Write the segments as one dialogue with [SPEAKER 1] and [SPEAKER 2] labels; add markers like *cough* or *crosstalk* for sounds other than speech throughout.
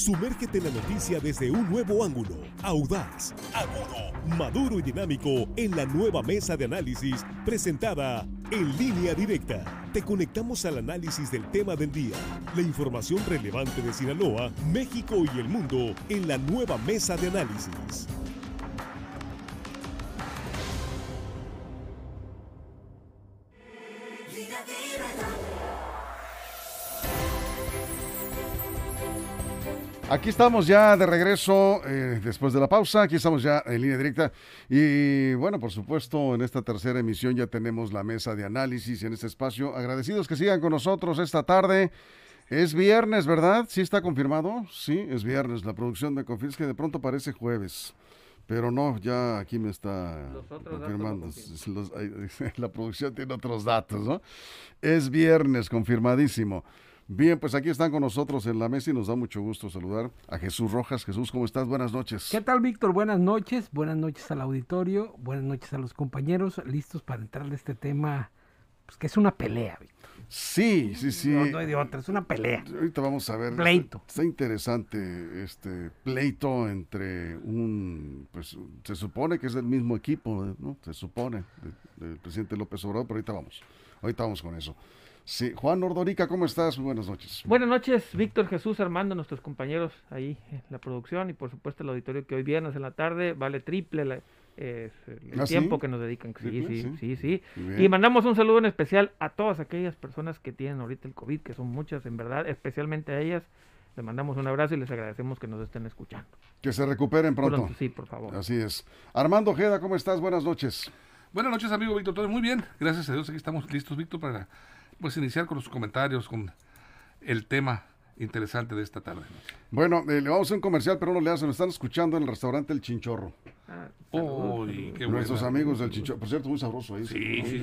[SPEAKER 1] Sumérgete en la noticia desde un nuevo ángulo, audaz, agudo, maduro y dinámico en la nueva mesa de análisis presentada en línea directa. Te conectamos al análisis del tema del día, la información relevante de Sinaloa, México y el mundo en la nueva mesa de análisis.
[SPEAKER 2] Aquí estamos ya de regreso eh, después de la pausa. Aquí estamos ya en línea directa. Y bueno, por supuesto, en esta tercera emisión ya tenemos la mesa de análisis en este espacio. Agradecidos que sigan con nosotros esta tarde. Es viernes, ¿verdad? ¿Sí está confirmado? Sí, es viernes. La producción me confirma que de pronto parece jueves. Pero no, ya aquí me está confirmando. *laughs* la producción tiene otros datos, ¿no? Es viernes, confirmadísimo. Bien, pues aquí están con nosotros en la mesa y nos da mucho gusto saludar a Jesús Rojas. Jesús, ¿cómo estás? Buenas noches.
[SPEAKER 3] ¿Qué tal, Víctor? Buenas noches. Buenas noches al auditorio. Buenas noches a los compañeros. Listos para entrar en este tema, pues que es una pelea, Víctor.
[SPEAKER 2] Sí, sí, sí.
[SPEAKER 3] No, no hay de otra, es una pelea.
[SPEAKER 2] Ahorita vamos a ver.
[SPEAKER 3] Pleito.
[SPEAKER 2] Está, interesante este pleito entre un, pues se supone que es del mismo equipo, ¿no? Se supone, del presidente López Obrador, pero ahorita vamos. Ahorita vamos con eso. Sí, Juan Ordorica, ¿cómo estás? buenas noches.
[SPEAKER 4] Buenas noches, Víctor Jesús Armando, nuestros compañeros ahí en la producción y por supuesto el auditorio que hoy viernes en la tarde vale triple el ¿Ah, tiempo que nos dedican. Sí, sí, sí, sí. Y mandamos un saludo en especial a todas aquellas personas que tienen ahorita el COVID, que son muchas en verdad, especialmente a ellas. Les mandamos un abrazo y les agradecemos que nos estén escuchando.
[SPEAKER 2] Que se recuperen pronto.
[SPEAKER 4] sí, por favor.
[SPEAKER 2] Así es. Armando Ojeda, ¿cómo estás? Buenas noches.
[SPEAKER 5] Buenas noches, amigo Víctor. Muy bien. Gracias a Dios. Aquí estamos listos, Víctor, para pues iniciar con los comentarios, con el tema interesante de esta tarde.
[SPEAKER 2] Bueno, eh, le vamos a hacer un comercial, pero no le hacen, están escuchando en el restaurante El Chinchorro.
[SPEAKER 5] Ah, qué
[SPEAKER 2] Nuestros amigos del Chinchorro, por cierto, muy sabroso ahí.
[SPEAKER 5] Sí, sí,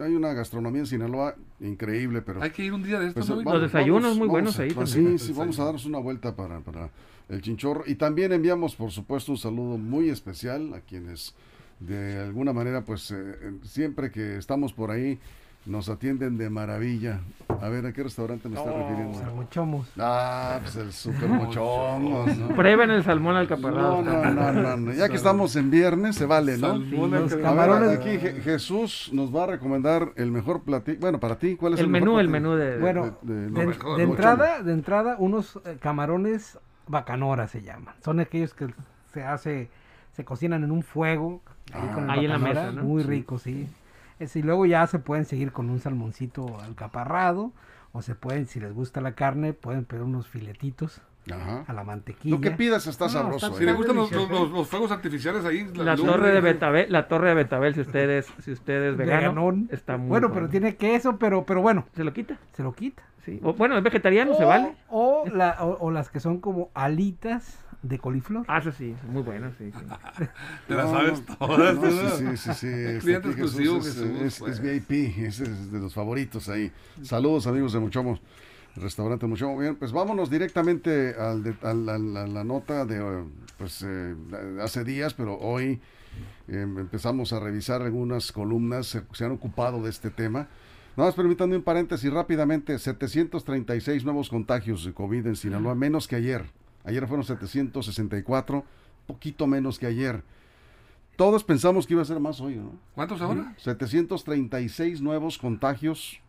[SPEAKER 2] hay, una gastronomía en Sinaloa increíble, pero...
[SPEAKER 5] Hay que ir un día de estos,
[SPEAKER 4] pues, Los desayunos muy buenos ahí.
[SPEAKER 2] Pues, sí, sí, vamos a darnos una vuelta para, para el Chinchorro. Y también enviamos, por supuesto, un saludo muy especial a quienes de alguna manera, pues eh, siempre que estamos por ahí nos atienden de maravilla. A ver, ¿a qué restaurante me está refiriendo?
[SPEAKER 3] Salmochomos.
[SPEAKER 2] Ah, pues el super mochomos.
[SPEAKER 4] ¿no? Prueben el salmón al caparrado.
[SPEAKER 2] No, no, no, no, Ya que estamos en viernes, se vale, ¿no?
[SPEAKER 3] los camarones.
[SPEAKER 2] aquí Jesús nos va a recomendar el mejor platillo. Bueno, para ti, ¿cuál es el,
[SPEAKER 4] el menú? El menú de.
[SPEAKER 3] Bueno, de, entrada, de entrada, unos eh, camarones bacanora se llaman. Son aquellos que se hace, se cocinan en un fuego.
[SPEAKER 4] Ah, ahí en la mesa, ¿no?
[SPEAKER 3] Muy rico, sí y luego ya se pueden seguir con un salmoncito alcaparrado. O se pueden, si les gusta la carne, pueden pedir unos filetitos. A la mantequilla.
[SPEAKER 2] Lo que pidas está sabroso.
[SPEAKER 5] si les gustan los, fuegos artificiales ahí.
[SPEAKER 4] La, torre de Betabel, la torre de Betabel, si ustedes, si ustedes vegano, está muy
[SPEAKER 3] bueno, pero tiene queso, pero, pero bueno.
[SPEAKER 4] Se lo quita.
[SPEAKER 3] Se lo quita.
[SPEAKER 4] Sí. bueno, es vegetariano, se vale.
[SPEAKER 3] O, la, o, las que son como alitas de coliflor.
[SPEAKER 4] Ah, eso sí, muy bueno, sí. *laughs*
[SPEAKER 5] Te la sabes todas.
[SPEAKER 2] sí, sí, sí. Este,
[SPEAKER 5] cliente exclusivo.
[SPEAKER 2] Es, es, VIP, es, de los favoritos ahí. Saludos, amigos de Restaurante Muchomo. Bien, pues vámonos directamente al a, la, nota de pues eh, hace días, pero hoy em, empezamos a revisar algunas columnas, se, se han ocupado de este tema. Nada más permítanme un paréntesis rápidamente, 736 nuevos contagios de COVID en Sinaloa, menos que ayer. Ayer fueron 764, poquito menos que ayer. Todos pensamos que iba a ser más hoy, ¿no?
[SPEAKER 5] ¿Cuántos ahora?
[SPEAKER 2] 736 nuevos contagios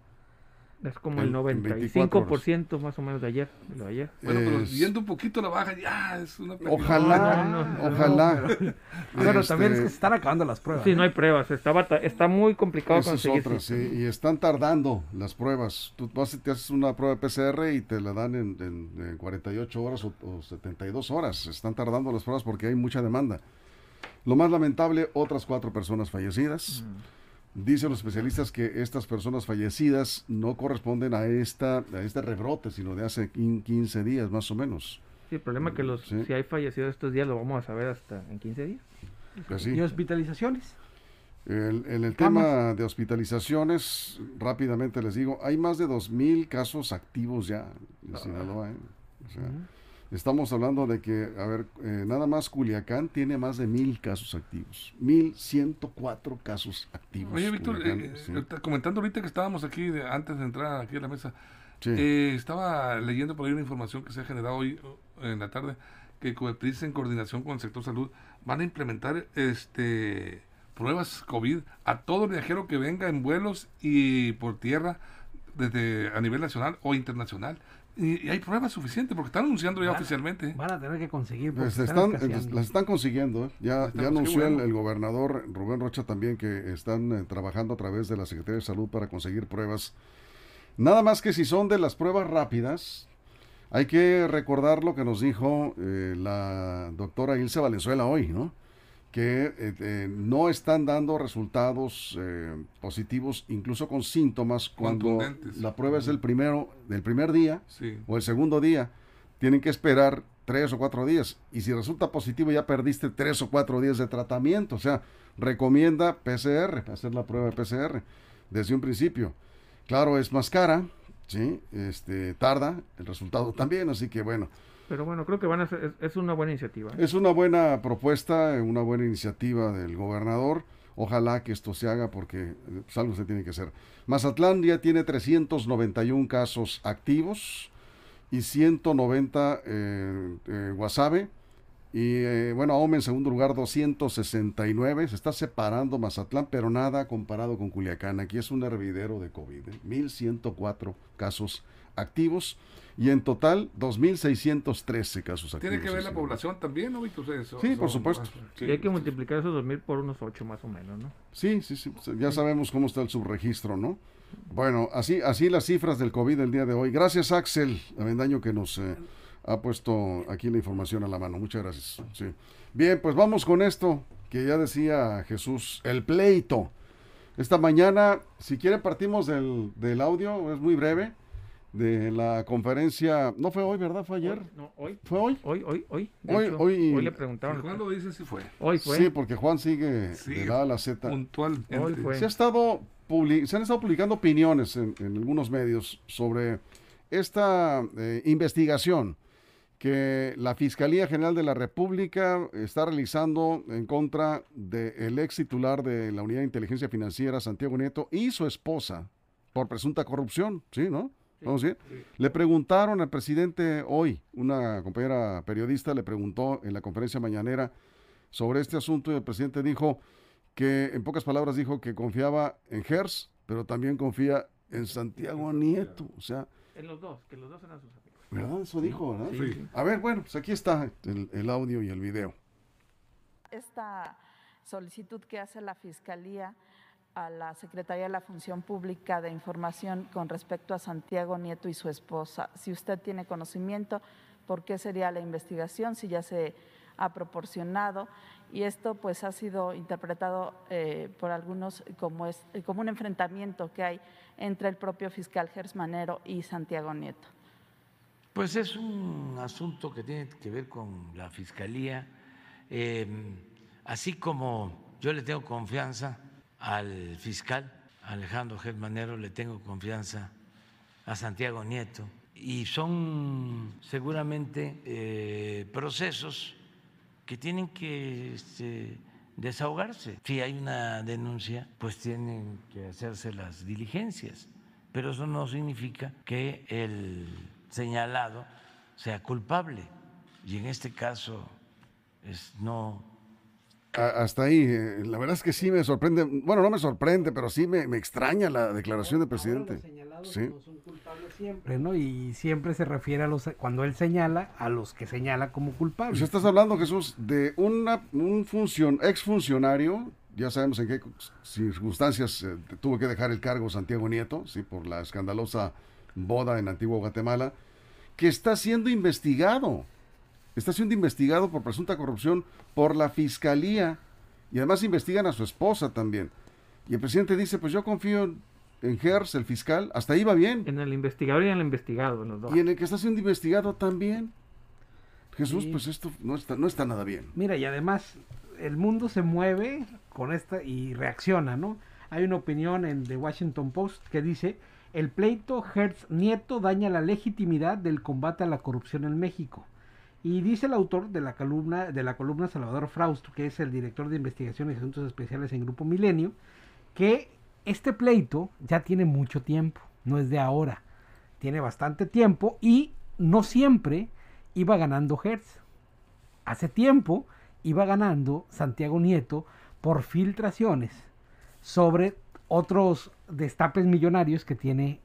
[SPEAKER 4] es como el 95% más o menos de ayer. De ayer.
[SPEAKER 5] Bueno, pero viendo un poquito la baja, ya es una
[SPEAKER 2] Ojalá, ojalá. *laughs*
[SPEAKER 3] Bueno, también es que se están acabando las pruebas.
[SPEAKER 4] Sí, no hay pruebas. Está, está muy complicado conseguir.
[SPEAKER 2] Es sí, y están tardando las pruebas. Tú, tú te haces una prueba de PCR y te la dan en, 48 horas o, 72 horas. Están tardando las pruebas porque hay mucha demanda. Lo más lamentable, otras cuatro personas fallecidas. Mm. Dicen los especialistas que estas personas fallecidas no corresponden a, esta, a este rebrote, sino de hace 15 días más o menos.
[SPEAKER 4] Sí, el problema es que los, si hay fallecidos estos días lo vamos a saber hasta en 15 días.
[SPEAKER 2] Pues
[SPEAKER 3] ¿Y hospitalizaciones?
[SPEAKER 2] en el tema de hospitalizaciones, rápidamente les digo, hay más de 2.000 casos activos ya en ah. Sinaloa. ¿eh? O sea, Estamos hablando de que, a ver, eh, nada más Culiacán tiene más de mil casos activos. Mil ciento cuatro casos activos.
[SPEAKER 5] Oye, Víctor, eh, eh, comentando ahorita que estábamos aquí, antes de entrar aquí a la mesa, estaba leyendo por ahí una información que se ha generado hoy, en la tarde que Coepris en coordinación con el sector salud van a implementar este pruebas COVID a todo viajero que venga en vuelos y por tierra desde a nivel nacional o internacional. Y, hay pruebas suficientes porque están anunciando ya oficialmente.
[SPEAKER 3] Van a tener que conseguir.
[SPEAKER 2] Pues están, las están consiguiendo. ¿eh? Ya, ya anunció el, gobernador Rubén Rocha también que están eh, trabajando a través de la Secretaría de Salud para conseguir pruebas. Nada más que si son de las pruebas rápidas, hay que recordar lo que nos dijo eh, la doctora Ilse Valenzuela hoy, ¿no? Que eh, eh, no están dando resultados eh, positivos, incluso con síntomas, cuando la prueba es el primero, del primer día o el segundo día. Tienen que esperar tres o cuatro días. Y si resulta positivo, ya perdiste tres o cuatro días de tratamiento. O sea, recomienda PCR, hacer la prueba de PCR desde un principio. Claro, es más cara, ¿sí? este, tarda el resultado también, así que bueno.
[SPEAKER 4] Pero bueno, creo que van a es, una buena iniciativa.
[SPEAKER 2] ¿eh? Es una buena propuesta, una buena iniciativa del gobernador. Ojalá que esto se haga porque pues, algo se tiene que hacer. Mazatlán ya tiene 391 casos activos y 190 eh, eh. Y eh, bueno, Ahome en segundo lugar 269. Se está separando Mazatlán, pero nada comparado con Culiacán. Aquí es un hervidero de COVID. 1104 casos activos y en total 2.613 casos activos.
[SPEAKER 5] ¿Tiene que ver la población también, no,
[SPEAKER 2] sí, por supuesto.
[SPEAKER 4] Y hay que multiplicar esos 2.000 por unos 8 más o menos, ¿no?
[SPEAKER 2] Sí, sí, sí. Ya sabemos cómo está el subregistro, ¿no? Bueno, así, así las cifras del COVID el día de hoy. Gracias, Axel Avendaño, que nos eh, ha puesto aquí la información a la mano. Muchas gracias. Sí. Bien, pues vamos con esto que ya decía Jesús, el pleito. Esta mañana, si quieren, partimos del, del audio, es muy breve de la conferencia. No fue hoy, ¿verdad? ¿Fue ayer?
[SPEAKER 4] no, hoy.
[SPEAKER 2] ¿Fue hoy?
[SPEAKER 4] Hoy, hoy, hoy.
[SPEAKER 2] Hoy, hoy,
[SPEAKER 4] hoy, le preguntaron.
[SPEAKER 5] ¿Cuándo dice si fue?
[SPEAKER 4] Hoy fue.
[SPEAKER 2] Sí, porque Juan sigue de la a la Z.
[SPEAKER 5] Puntual.
[SPEAKER 4] Hoy fue.
[SPEAKER 2] Se, ha estado se han estado publicando opiniones en, algunos medios sobre esta eh, investigación que la Fiscalía General de la República está realizando en contra del ex titular de la Unidad de Inteligencia Financiera, Santiago Nieto, y su esposa por presunta corrupción, ¿sí, no? ¿Vamos bien? Le preguntaron al presidente hoy, una compañera periodista le preguntó en la conferencia mañanera sobre este asunto y el presidente dijo que, en pocas palabras, dijo que confiaba en Gers, pero también confía en Santiago Nieto. O sea.
[SPEAKER 4] En los dos, que los dos eran sus amigos.
[SPEAKER 2] ¿Verdad? Eso dijo, ¿verdad? Sí. A ver, bueno, pues aquí está el, el audio y el video.
[SPEAKER 6] Esta solicitud que hace la Fiscalía a la Secretaría de la Función Pública de Información con respecto a Santiago Nieto y su esposa. Si usted tiene conocimiento, ¿por qué sería la investigación? Si ya se ha proporcionado y esto pues ha sido interpretado eh, por algunos como, es, como un enfrentamiento que hay entre el propio fiscal Gersmanero y Santiago Nieto.
[SPEAKER 7] Pues es un asunto que tiene que ver con la fiscalía, eh, así como yo le tengo confianza al fiscal Alejandro Germanero, le tengo confianza a Santiago Nieto y son seguramente eh, procesos que tienen que este, desahogarse. Si hay una denuncia, pues tienen que hacerse las diligencias, pero eso no significa que el señalado sea culpable y en este caso es no
[SPEAKER 2] hasta ahí, eh, la verdad es que sí me sorprende, bueno, no me sorprende, pero sí me, extraña la declaración del presidente.
[SPEAKER 3] sí. son culpables siempre, ¿no? Y siempre se refiere a los, cuando él señala, a los que señala como culpables.
[SPEAKER 2] Pues estás hablando, Jesús, de una, un funcion, exfuncionario, ya sabemos en qué circunstancias eh, tuvo que dejar el cargo Santiago Nieto, sí, por la escandalosa boda en Antigua Guatemala, que está siendo investigado está siendo investigado por presunta corrupción por la fiscalía y además investigan a su esposa también. Y el presidente dice, pues yo confío en Gers, el fiscal, hasta ahí va bien.
[SPEAKER 4] En el investigador y en el investigado, los dos.
[SPEAKER 2] Y en el que está siendo investigado también. Jesús, pues esto no está, no está nada bien.
[SPEAKER 3] Mira, y además el mundo se mueve con esta y reacciona, ¿no? Hay una opinión en The Washington Post que dice, el pleito Hertz Nieto daña la legitimidad del combate a la corrupción en México. Y dice el autor de la columna, de la columna Salvador Frausto, que es el director de investigaciones y asuntos especiales en Grupo Milenio, que este pleito ya tiene mucho tiempo, no es de ahora, tiene bastante tiempo y no siempre iba ganando Hertz. Hace tiempo iba ganando Santiago Nieto por filtraciones sobre otros destapes millonarios que tiene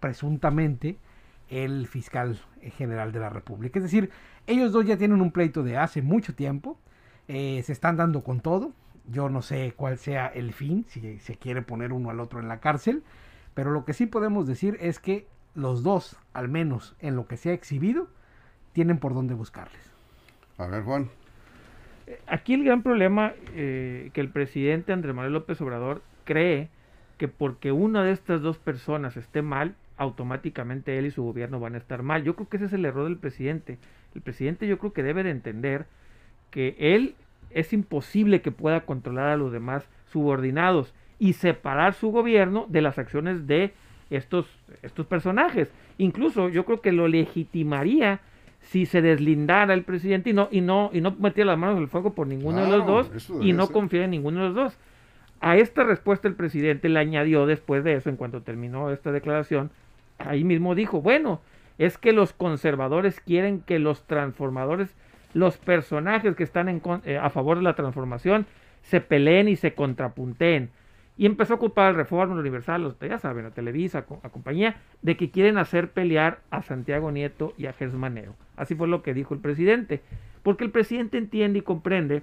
[SPEAKER 3] presuntamente el fiscal general de la República. Es decir, ellos dos ya tienen un pleito de hace mucho tiempo, eh, se están dando con todo. Yo no sé cuál sea el fin, si se quiere poner uno al otro en la cárcel, pero lo que sí podemos decir es que los dos, al menos en lo que se ha exhibido, tienen por dónde buscarles.
[SPEAKER 2] A ver, Juan.
[SPEAKER 4] Aquí el gran problema eh, que el presidente Andrés Manuel López Obrador cree que porque una de estas dos personas esté mal, automáticamente él y su gobierno van a estar mal. Yo creo que ese es el error del presidente. El presidente yo creo que debe de entender que él es imposible que pueda controlar a los demás subordinados y separar su gobierno de las acciones de estos, estos personajes. Incluso yo creo que lo legitimaría si se deslindara el presidente y no, y no, y no metiera las manos en el fuego por ninguno de los dos y no confía en ninguno de los dos. A esta respuesta el presidente le añadió después de eso, en cuanto terminó esta declaración, ahí mismo dijo, bueno, es que los conservadores quieren que los transformadores, los personajes que están en, eh, a favor de la transformación, se peleen y se contrapunteen. Y empezó a culpar al Reforma, al Universal, los, ya saben, a Televisa, a, compañía, de que quieren hacer pelear a Santiago Nieto y a Gersmanero. Así fue lo que dijo el presidente. Porque el presidente entiende y comprende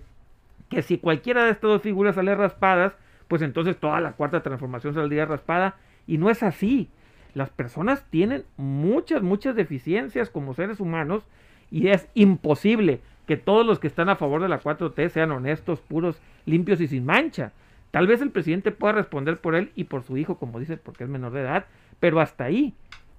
[SPEAKER 4] que si cualquiera de estas dos figuras sale raspadas, pues entonces toda la cuarta transformación saldría raspada. Y no es así. Las personas tienen muchas, muchas deficiencias como seres humanos y es imposible que todos los que están a favor de la 4T sean honestos, puros, limpios y sin mancha. Tal vez el presidente pueda responder por él y por su hijo, como dice, porque es menor de edad, pero hasta ahí.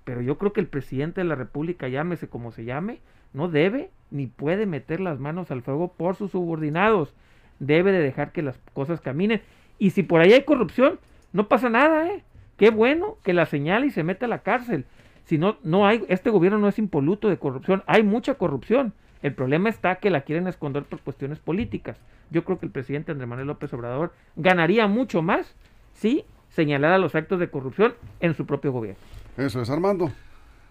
[SPEAKER 4] Pero yo creo que el presidente de la República, llámese como se llame, no debe ni puede meter las manos al fuego por sus subordinados. Debe de dejar que las cosas caminen. Y si por ahí hay corrupción, no pasa nada, ¿eh? Qué bueno que la señale y se mete a la cárcel. Si no, no hay, este gobierno no es impoluto de corrupción, hay mucha corrupción. El problema está que la quieren esconder por cuestiones políticas. Yo creo que el presidente Andrés Manuel López Obrador ganaría mucho más si señalara los actos de corrupción en su propio gobierno.
[SPEAKER 2] Eso es, Armando.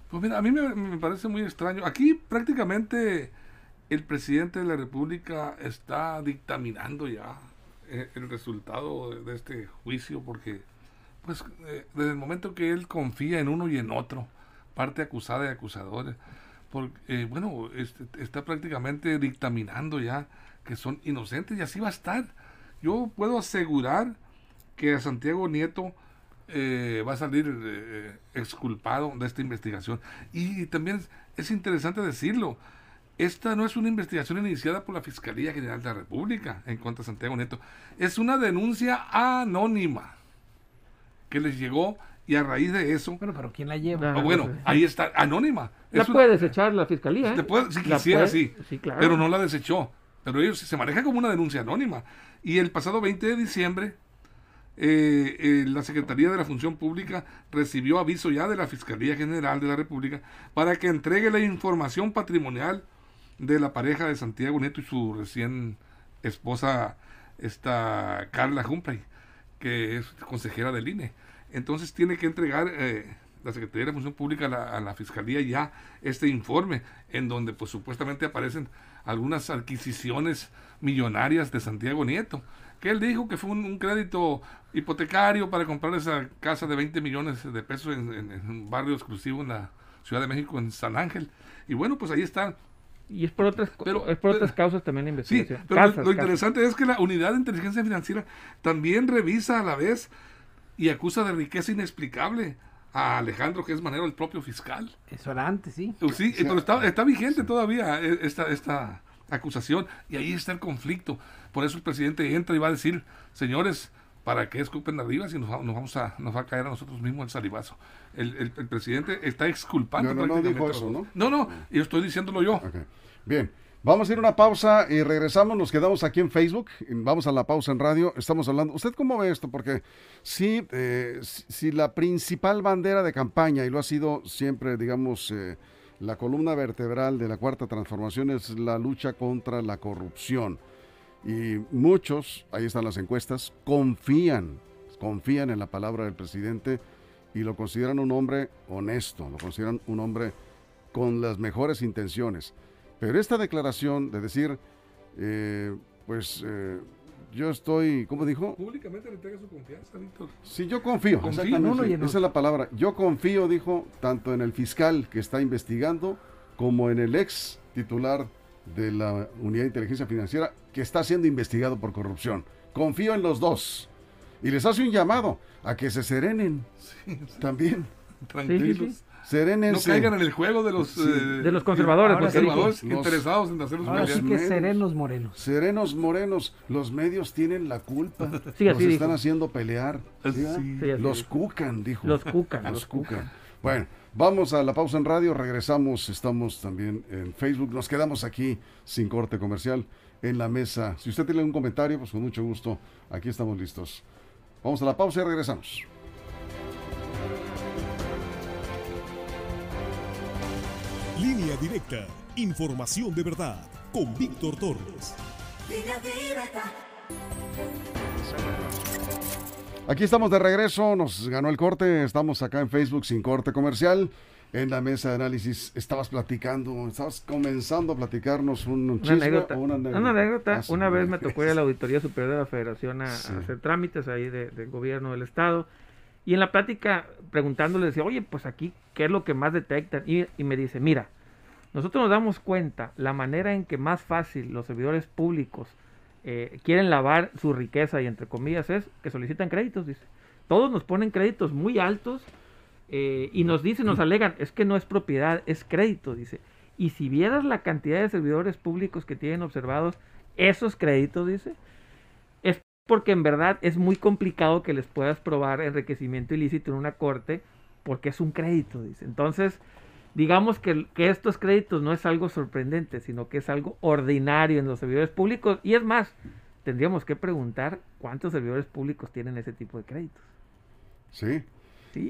[SPEAKER 5] Pues mira, a mí me, parece muy extraño. Aquí prácticamente el presidente de la República está dictaminando ya eh, el resultado de este juicio porque pues eh, desde el momento que él confía en uno y en otro, parte acusada y acusadores, porque, eh, bueno, este, está prácticamente dictaminando ya que son inocentes y así va a estar. Yo puedo asegurar que Santiago Nieto va a salir exculpado de esta investigación. Y, también es interesante decirlo, esta no es una investigación iniciada por la Fiscalía General de la República en contra de Santiago Nieto, es una denuncia anónima que les llegó y a raíz de eso.
[SPEAKER 3] Bueno, pero ¿quién la lleva?
[SPEAKER 5] Ah, bueno, ahí está, anónima.
[SPEAKER 4] La puede desechar la fiscalía. ¿eh?
[SPEAKER 5] si quisiera, sí. Pero no la desechó. Pero ellos se maneja como una denuncia anónima. Y el pasado 20 de diciembre, eh, eh, la Secretaría de la Función Pública recibió aviso ya de la Fiscalía General de la República para que entregue la información patrimonial de la pareja de Santiago Neto y su recién esposa, esta Carla Humphrey que es consejera del INE. Entonces tiene que entregar eh, la Secretaría de Función Pública a la, Fiscalía ya este informe, en donde pues supuestamente aparecen algunas adquisiciones millonarias de Santiago Nieto, que él dijo que fue un, crédito hipotecario para comprar esa casa de 20 millones de pesos en, un barrio exclusivo en la Ciudad de México, en San Ángel. Y bueno, pues ahí están
[SPEAKER 4] y es por otras, pero, es por otras causas también la investigación.
[SPEAKER 5] Sí, pero lo, interesante es que la unidad de inteligencia financiera también revisa a la vez y acusa de riqueza inexplicable a Alejandro, que es manero el propio fiscal.
[SPEAKER 3] Eso era antes, sí.
[SPEAKER 5] Uh, sí, pero está, está vigente todavía eh, esta, esta acusación y ahí está el conflicto. Por eso el presidente entra y va a decir, señores, ¿para qué escupen arriba si nos, nos, vamos a, nos va a caer a nosotros mismos el salivazo? El, el, presidente está exculpando.
[SPEAKER 2] No, no, no dijo eso, ¿no?
[SPEAKER 5] No, no, yo estoy diciéndolo yo.
[SPEAKER 2] Bien. Vamos a ir a una pausa y regresamos, nos quedamos aquí en Facebook, vamos a la pausa en radio, estamos hablando, ¿usted cómo ve esto? Porque sí, eh, si la principal bandera de campaña, y lo ha sido siempre, digamos, eh, la columna vertebral de la cuarta transformación es la lucha contra la corrupción. Y muchos, ahí están las encuestas, confían, confían en la palabra del presidente y lo consideran un hombre honesto, lo consideran un hombre con las mejores intenciones. Pero esta declaración de decir, eh, pues eh, yo estoy, ¿cómo dijo?
[SPEAKER 5] Públicamente le entrega su confianza, Víctor.
[SPEAKER 2] Sí, yo confío. Exactamente. Esa es la palabra. Yo confío, dijo, tanto en el fiscal que está investigando como en el ex titular de la Unidad de Inteligencia Financiera que está siendo investigado por corrupción. Confío en los dos. Y les hace un llamado a que se serenen. También.
[SPEAKER 5] Tranquilos.
[SPEAKER 2] Serénense.
[SPEAKER 5] No caigan en el juego de los,
[SPEAKER 4] eh, de los conservadores,
[SPEAKER 5] conservadores interesados en hacer
[SPEAKER 3] Ahora sí que serenos morenos.
[SPEAKER 2] Serenos morenos. Los medios tienen la culpa.
[SPEAKER 4] Sí,
[SPEAKER 2] los
[SPEAKER 4] están
[SPEAKER 2] haciendo pelear. los cucan, dijo.
[SPEAKER 4] Los cucan.
[SPEAKER 2] Los cucan. Bueno, vamos a la pausa en radio. Regresamos. Estamos también en Facebook. Nos quedamos aquí sin corte comercial en la mesa. Si usted tiene un comentario, pues con mucho gusto. Aquí estamos listos. Vamos a la pausa y regresamos.
[SPEAKER 1] Línea directa. Información de verdad. Con Víctor Torres.
[SPEAKER 2] Aquí estamos de regreso. Nos ganó el corte. Estamos acá en Facebook sin corte comercial. En la mesa de análisis estabas platicando, estabas comenzando a platicarnos un
[SPEAKER 4] una anécdota. Una anécota. Ah, una, vez me *laughs* tocó ir a la Auditoría Superior de la Federación a, hacer trámites ahí del gobierno del Estado. Y en la plática, preguntándole, decía, oye, pues aquí, ¿qué es lo que más detectan? Y, me dice, mira, nosotros nos damos cuenta la manera en que más fácil los servidores públicos eh, quieren lavar su riqueza y entre comillas es que solicitan créditos, dice. Todos nos ponen créditos muy altos eh, y nos dicen, nos alegan, es que no es propiedad, es crédito, dice. Y si vieras la cantidad de servidores públicos que tienen observados esos créditos, dice, porque en verdad es muy complicado que les puedas probar enriquecimiento ilícito en una corte porque es un crédito, dice. Entonces, digamos que, que, estos créditos no es algo sorprendente, sino que es algo ordinario en los servidores públicos. Y es más, tendríamos que preguntar cuántos servidores públicos tienen ese tipo de créditos.
[SPEAKER 2] Sí,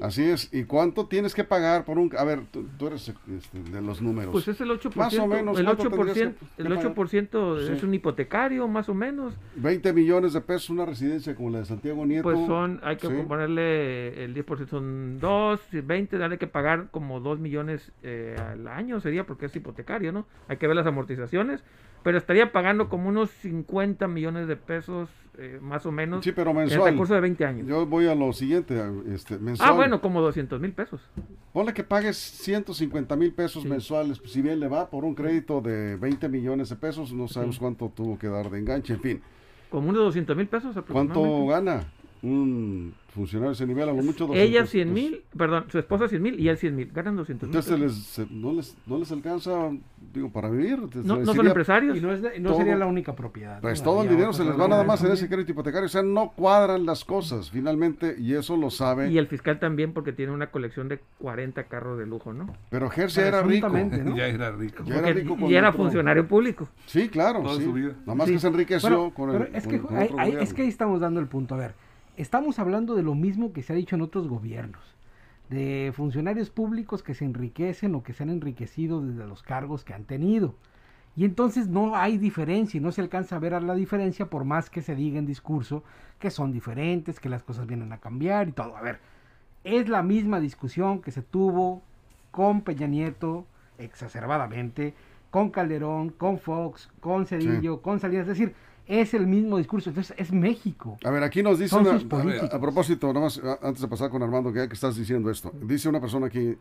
[SPEAKER 2] Así es. ¿Y cuánto tienes que pagar por un... A ver, tú, eres este, de los números.
[SPEAKER 4] Pues es el 8%. Más o menos. El 8%, el 8 es un hipotecario, más o menos.
[SPEAKER 2] 20 millones de pesos una residencia como la de Santiago Nieto.
[SPEAKER 4] Pues son, hay que ponerle el 10%, son 2, 20, darle que pagar como 2 millones eh, al año sería porque es hipotecario, ¿no? Hay que ver las amortizaciones pero estaría pagando como unos 50 millones de pesos eh, más o menos
[SPEAKER 2] sí, pero mensual.
[SPEAKER 4] en el curso de 20 años.
[SPEAKER 2] Yo voy a lo siguiente, este, mensual.
[SPEAKER 4] Ah, bueno, como 200 mil pesos.
[SPEAKER 2] Ponle que pagues 150 mil pesos mensuales, si bien le va por un crédito de 20 millones de pesos, no sabemos cuánto tuvo que dar de enganche, en fin.
[SPEAKER 4] Como unos 200 mil pesos
[SPEAKER 2] aproximadamente. ¿Cuánto gana un funcionario de ese nivel, a lo mucho
[SPEAKER 4] Ella 100 mil, perdón, su esposa 100 mil y él 100 mil, ganan 200 mil.
[SPEAKER 2] Entonces no, les, no les alcanza, digo, para vivir.
[SPEAKER 4] No, no son empresarios.
[SPEAKER 3] Y no, es no sería la única propiedad.
[SPEAKER 2] Pues todo el dinero se les va nada más en ese crédito hipotecario, o sea, no cuadran las cosas finalmente y eso lo sabe.
[SPEAKER 4] Y el fiscal también porque tiene una colección de 40 carros de lujo, ¿no?
[SPEAKER 2] Pero Gersia era rico. *laughs*
[SPEAKER 5] Ya era rico.
[SPEAKER 4] Ya era rico y era funcionario público.
[SPEAKER 2] Sí, claro. Toda su vida. Nada más que se enriqueció con el,
[SPEAKER 3] es, que, es que ahí estamos dando el punto. A ver, estamos hablando de lo mismo que se ha dicho en otros gobiernos, de funcionarios públicos que se enriquecen o que se han enriquecido desde los cargos que han tenido. Y entonces no hay diferencia y no se alcanza a ver la diferencia por más que se diga en discurso que son diferentes, que las cosas vienen a cambiar y todo. A ver, es la misma discusión que se tuvo con Peña Nieto exacerbadamente, con Calderón, con Fox, con Cedillo, con Salinas. Es decir, es el mismo discurso. Entonces, es México.
[SPEAKER 2] A ver, aquí nos dice una. A, propósito, nomás antes de pasar con Armando, que ya que estás diciendo esto, dice una persona aquí.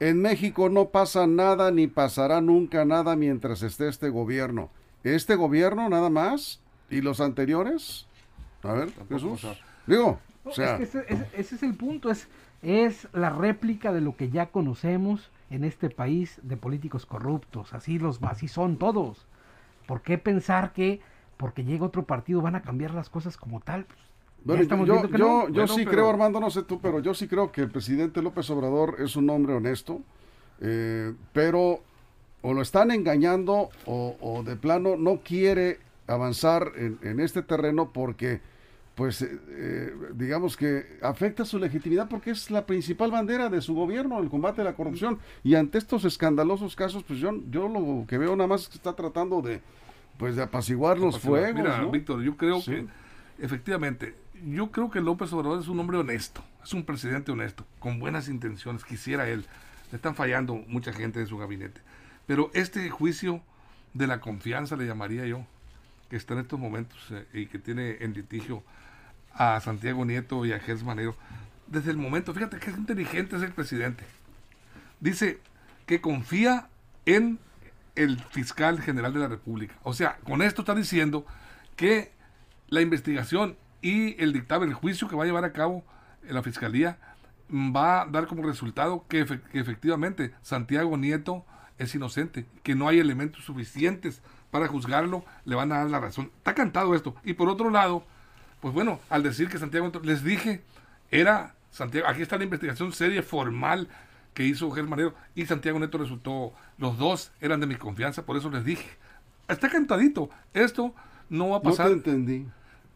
[SPEAKER 2] En México no pasa nada ni pasará nunca nada mientras esté este gobierno. ¿Este gobierno nada más? ¿Y los anteriores? A ver, Jesús. Digo, o sea.
[SPEAKER 3] ese, es el punto. Es, es la réplica de lo que ya conocemos en este país de políticos corruptos. Así, los, así son todos. ¿Por qué pensar que porque llega otro partido, van a cambiar las cosas como tal.
[SPEAKER 2] yo, yo, sí creo, Armando, no sé tú, pero yo sí creo que el presidente López Obrador es un hombre honesto, eh, pero o lo están engañando o, de plano no quiere avanzar en, este terreno porque, pues, eh, eh, digamos que afecta su legitimidad porque es la principal bandera de su gobierno, el combate a la corrupción. Y ante estos escandalosos casos, pues yo, yo lo que veo nada más es que está tratando de pues de apaciguar los fuegos.
[SPEAKER 5] Mira, Víctor, yo creo que efectivamente, yo creo que López Obrador es un hombre honesto, es un presidente honesto, con buenas intenciones, quisiera él. Le están fallando mucha gente de su gabinete. Pero este juicio de la confianza, le llamaría yo, que está en estos momentos eh, y que tiene en litigio a Santiago Nieto y a Gers Manero. Desde el momento, fíjate que es inteligente es el presidente. Dice que confía en el fiscal general de la República. O sea, con esto está diciendo que la investigación y el dictamen, el juicio que va a llevar a cabo la fiscalía, va a dar como resultado que, efectivamente Santiago Nieto es inocente, que no hay elementos suficientes para juzgarlo, le van a dar la razón. Está cantado esto. Y por otro lado, pues bueno, al decir que Santiago les dije, era Santiago, aquí está la investigación seria, formal, que hizo Germanero y Santiago Neto resultó, los dos eran de mi confianza, por eso les dije, está cantadito, esto no va a pasar.
[SPEAKER 2] No te entendí.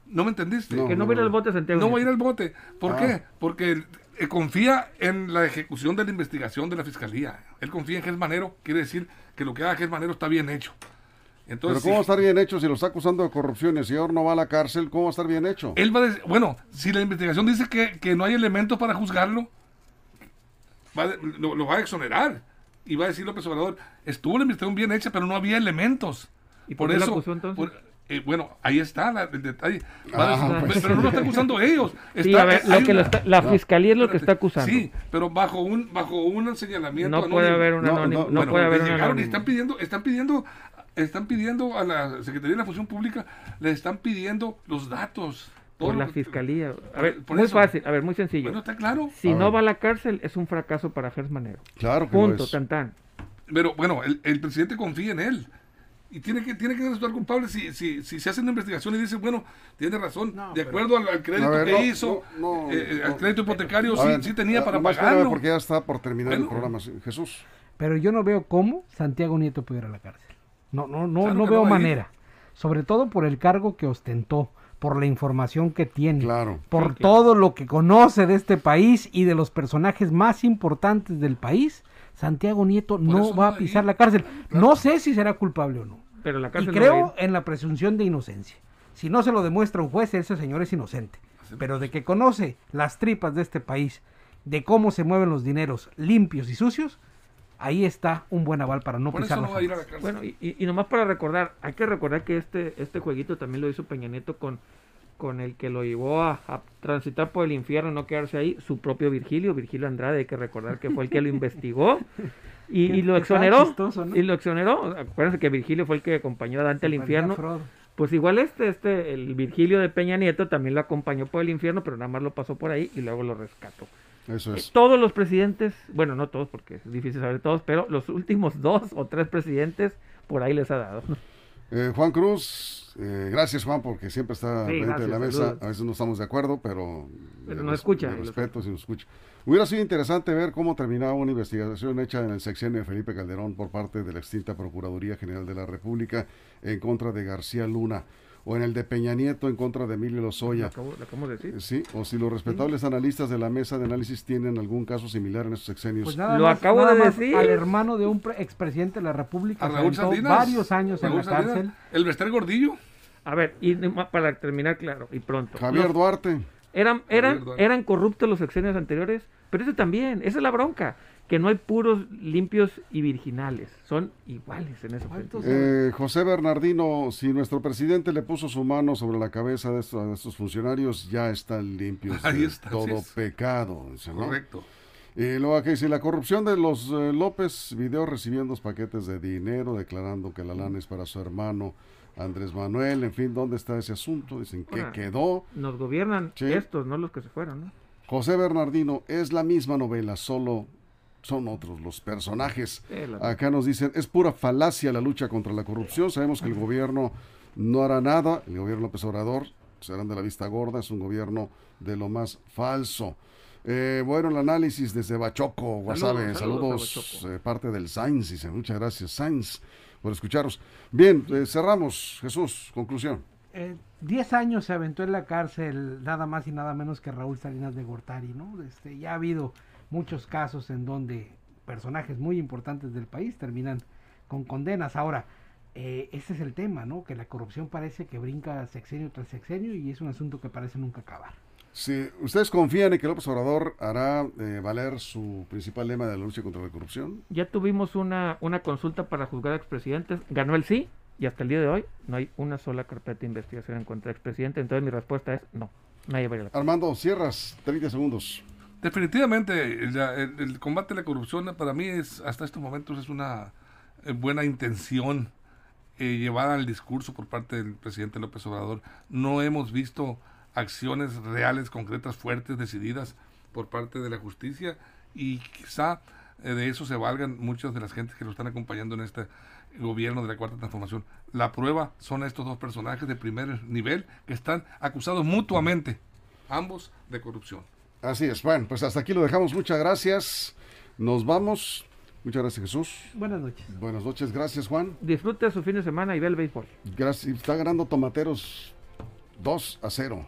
[SPEAKER 5] ¿No me entendiste?
[SPEAKER 4] que no, va a ir al bote Santiago.
[SPEAKER 5] No va a ir al bote. ¿Por ah. qué? Porque eh, confía en la ejecución de la investigación de la fiscalía. Él confía en Germanero, quiere decir que lo que haga Germanero está bien hecho.
[SPEAKER 2] Entonces, Pero ¿cómo va a estar bien hecho si lo está acusando de corrupción y el señor no va a la cárcel? ¿Cómo va a estar bien hecho?
[SPEAKER 5] Él va a decir, bueno, si la investigación dice que, que no hay elementos para juzgarlo, lo, va a exonerar. Y va a decir López Obrador, estuvo la investigación bien hecha, pero no había elementos.
[SPEAKER 4] ¿Y por, eso, acusó entonces?
[SPEAKER 5] Eh, bueno, ahí está el detalle. Ah, pues. pero no lo están acusando ellos.
[SPEAKER 4] la fiscalía es lo que está acusando.
[SPEAKER 5] Sí, pero bajo un bajo un señalamiento.
[SPEAKER 4] No puede haber un anónimo. No, puede haber un
[SPEAKER 5] están pidiendo, están pidiendo, están pidiendo a la Secretaría de la Función Pública, le están pidiendo los datos.
[SPEAKER 4] Por la fiscalía. A ver, muy fácil, a ver, muy sencillo.
[SPEAKER 5] Bueno, está claro.
[SPEAKER 4] Si no va a la cárcel, es un fracaso para Gers Manero.
[SPEAKER 2] Claro que
[SPEAKER 4] Punto, tan tan.
[SPEAKER 5] Pero bueno, el, el, presidente confía en él. Y tiene que, tiene que resultar culpable si, si, si se hace una investigación y dice, bueno, tiene razón, de acuerdo al, crédito que hizo, eh, al crédito hipotecario, sí, sí, tenía para pagarlo.
[SPEAKER 2] Porque ya está por terminar el programa, Jesús.
[SPEAKER 3] Pero yo no veo cómo Santiago Nieto pudiera ir a la cárcel. No, no, no, no veo manera. Sobre todo por el cargo que ostentó por la información que tiene, por todo lo que conoce de este país y de los personajes más importantes del país, Santiago Nieto no va a pisar la cárcel. No sé si será culpable o no.
[SPEAKER 4] Pero la
[SPEAKER 3] y creo en la presunción de inocencia. Si no se lo demuestra un juez, ese señor es inocente. Pero de que conoce las tripas de este país, de cómo se mueven los dineros limpios y sucios, ahí está un buen aval para no pisar la
[SPEAKER 4] Bueno, y, y, nomás para recordar, hay que recordar que este, este jueguito también lo hizo Peña Nieto con, con el que lo llevó a, transitar por el infierno, no quedarse ahí, su propio Virgilio, Virgilio Andrade, hay que recordar que fue el que lo investigó *laughs* y, lo exoneró. Y lo exoneró. Acuérdense que Virgilio fue el que acompañó a Dante al infierno. Pues igual este, este, el Virgilio de Peña Nieto también lo acompañó por el infierno, pero nada más lo pasó por ahí y luego lo rescató.
[SPEAKER 2] Eso es.
[SPEAKER 4] todos los presidentes, bueno, no todos porque es difícil saber todos, pero los últimos *laughs* dos o tres presidentes por ahí les ha dado.
[SPEAKER 2] Eh, Juan Cruz, eh, gracias Juan porque siempre está frente de la mesa. A veces no estamos de acuerdo, pero,
[SPEAKER 4] pero nos escucha.
[SPEAKER 2] respeto si nos escucha. Hubiera sido interesante ver cómo terminaba una investigación hecha en el sexenio de Felipe Calderón por parte de la extinta Procuraduría General de la República en contra de García Luna o en el de Peña Nieto en contra de Emilio Lozoya.
[SPEAKER 4] Lo de decir.
[SPEAKER 2] Sí, o si los respetables analistas de la mesa de análisis tienen algún caso similar en esos sexenios. Pues
[SPEAKER 3] lo acabo de decir. Al hermano de un expresidente de la República, varios años en la cárcel.
[SPEAKER 5] El Bester Gordillo.
[SPEAKER 4] A ver, y para terminar claro y pronto.
[SPEAKER 2] Javier Duarte.
[SPEAKER 4] Eran, eran, eran corruptos los sexenios anteriores, pero ese también, esa es la bronca que no hay puros limpios y virginales, son iguales en ese sentido.
[SPEAKER 2] Eh, José Bernardino, si nuestro presidente le puso su mano sobre la cabeza de estos, funcionarios, ya están limpios *laughs* de todo pecado.
[SPEAKER 5] Correcto.
[SPEAKER 2] Y luego aquí dice, la corrupción de los eh, López, video recibiendo paquetes de dinero, declarando que la lana es para su hermano Andrés Manuel, en fin, ¿dónde está ese asunto? Dicen que quedó.
[SPEAKER 4] Nos gobiernan estos, no los que se fueron, ¿no?
[SPEAKER 2] José Bernardino, es la misma novela, solo son otros los personajes. Acá nos dicen, es pura falacia la lucha contra la corrupción. Sabemos que el gobierno no hará nada. El gobierno López Obrador serán de la vista gorda. Es un gobierno de lo más falso. Eh, bueno, el análisis desde Bachoco, Guasave. Saludos, eh, parte del Sainz. Dice, muchas gracias, Sainz, por escucharos. Bien, eh, cerramos. Jesús, conclusión.
[SPEAKER 3] Diez años se aventó en la cárcel nada más y nada menos que Raúl Salinas de Gortari, ¿no? Este, ya ha habido muchos casos en donde personajes muy importantes del país terminan con condenas. Ahora, eh, ese es el tema, ¿no? Que la corrupción parece que brinca sexenio tras sexenio y es un asunto que parece nunca acabar.
[SPEAKER 2] Si ustedes confían en que López Obrador hará eh, valer su principal lema de la lucha contra la corrupción.
[SPEAKER 4] Ya tuvimos una, una consulta para juzgar a expresidentes, ganó el sí y hasta el día de hoy no hay una sola carpeta de investigación en contra del expresidente, entonces mi respuesta es no, nadie va a ir
[SPEAKER 2] Armando, cierras, 30 segundos.
[SPEAKER 5] Definitivamente, el, combate a la corrupción para mí es, hasta estos momentos, es una eh, buena intención eh, llevada al discurso por parte del presidente López Obrador. No hemos visto acciones reales, concretas, fuertes, decididas por parte de la justicia y quizá eh, de eso se valgan muchas de las gentes que lo están acompañando en este gobierno de la Cuarta Transformación. La prueba son estos dos personajes de primer nivel que están acusados mutuamente, ambos de corrupción.
[SPEAKER 2] Así es, bueno, pues hasta aquí lo dejamos. Muchas gracias. Nos vamos. Muchas gracias, Jesús.
[SPEAKER 3] Buenas noches.
[SPEAKER 2] Buenas noches, gracias, Juan.
[SPEAKER 4] Disfrute su fin de semana y ve el béisbol.
[SPEAKER 2] Gracias. Está ganando Tomateros 2 a 0.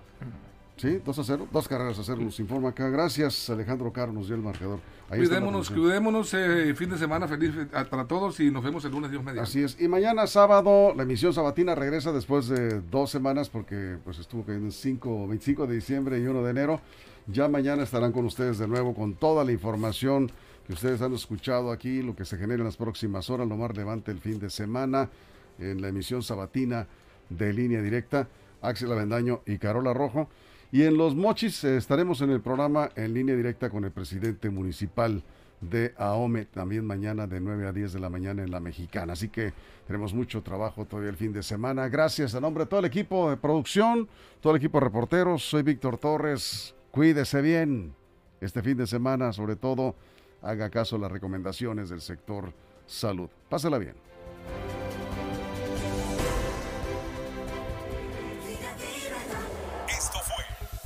[SPEAKER 2] Sí, 2 a 0, dos carreras a 0 nos informa acá. Gracias, Alejandro Caro, nos dio el marcador.
[SPEAKER 5] cuidémonos, cuidémonos, eh, fin de semana feliz eh, para todos y nos vemos el lunes, Dios mediante.
[SPEAKER 2] Así es. Y mañana sábado, la emisión sabatina regresa después de dos semanas porque pues estuvo cayendo en 5, 25 de diciembre y 1 de enero. Ya mañana estarán con ustedes de nuevo con toda la información que ustedes han escuchado aquí, lo que se genera en las próximas horas, lo más relevante el fin de semana en la emisión sabatina de línea directa. Axel Avendaño y Carola Rojo. Y en Los Mochis eh, estaremos en el programa en línea directa con el presidente municipal de AOME, también mañana de 9 a 10 de la mañana en la Mexicana. Así que tenemos mucho trabajo todavía el fin de semana. Gracias a nombre de todo el equipo de producción, todo el equipo de reporteros. Soy Víctor Torres. Cuídese bien este fin de semana, sobre todo haga caso las recomendaciones del sector salud. Pásela bien.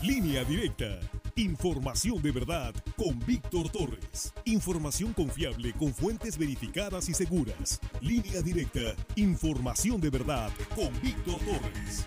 [SPEAKER 1] Línea directa. Información de verdad con Víctor Torres. Información confiable con fuentes verificadas y seguras. Línea directa. Información de verdad con Víctor Torres.